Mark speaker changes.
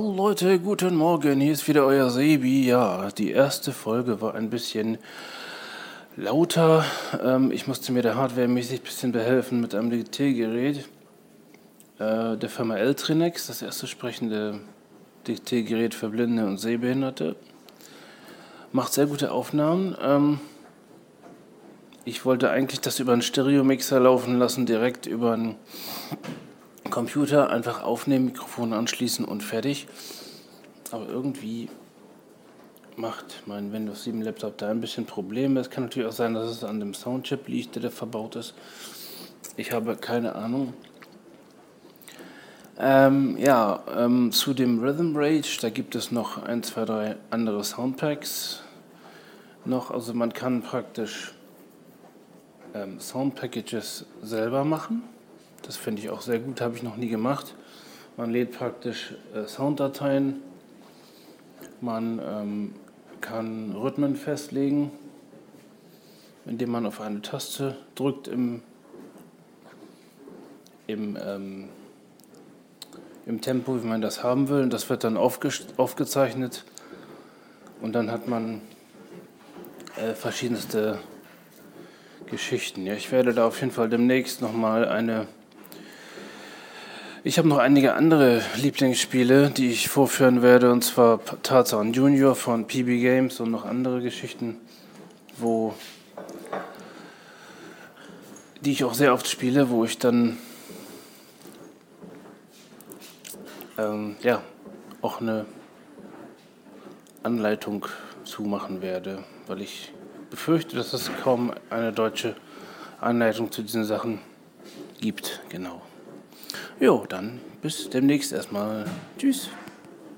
Speaker 1: Hallo Leute, guten Morgen, hier ist wieder euer Sebi. Ja, die erste Folge war ein bisschen lauter. Ähm, ich musste mir da hardwaremäßig ein bisschen behelfen mit einem Diktiergerät äh, der Firma Eltrinex, das erste sprechende Diktiergerät für Blinde und Sehbehinderte. Macht sehr gute Aufnahmen. Ähm, ich wollte eigentlich das über einen Stereomixer laufen lassen, direkt über einen Computer, einfach aufnehmen, Mikrofon anschließen und fertig. Aber irgendwie macht mein Windows 7 Laptop da ein bisschen Probleme. Es kann natürlich auch sein, dass es an dem Soundchip liegt, der da verbaut ist. Ich habe keine Ahnung. Ähm, ja, ähm, zu dem Rhythm Rage, da gibt es noch ein, zwei, drei andere Soundpacks noch. Also man kann praktisch ähm, Soundpackages selber machen. Das finde ich auch sehr gut, habe ich noch nie gemacht. Man lädt praktisch äh, Sounddateien, man ähm, kann Rhythmen festlegen, indem man auf eine Taste drückt im, im, ähm, im Tempo, wie man das haben will. Und das wird dann aufge aufgezeichnet und dann hat man äh, verschiedenste Geschichten. Ja, ich werde da auf jeden Fall demnächst nochmal eine. Ich habe noch einige andere Lieblingsspiele, die ich vorführen werde, und zwar Tarzan Junior von PB Games und noch andere Geschichten, wo die ich auch sehr oft spiele, wo ich dann ähm, ja auch eine Anleitung zumachen werde, weil ich befürchte, dass es kaum eine deutsche Anleitung zu diesen Sachen gibt. Genau. Jo, dann bis demnächst erstmal. Tschüss.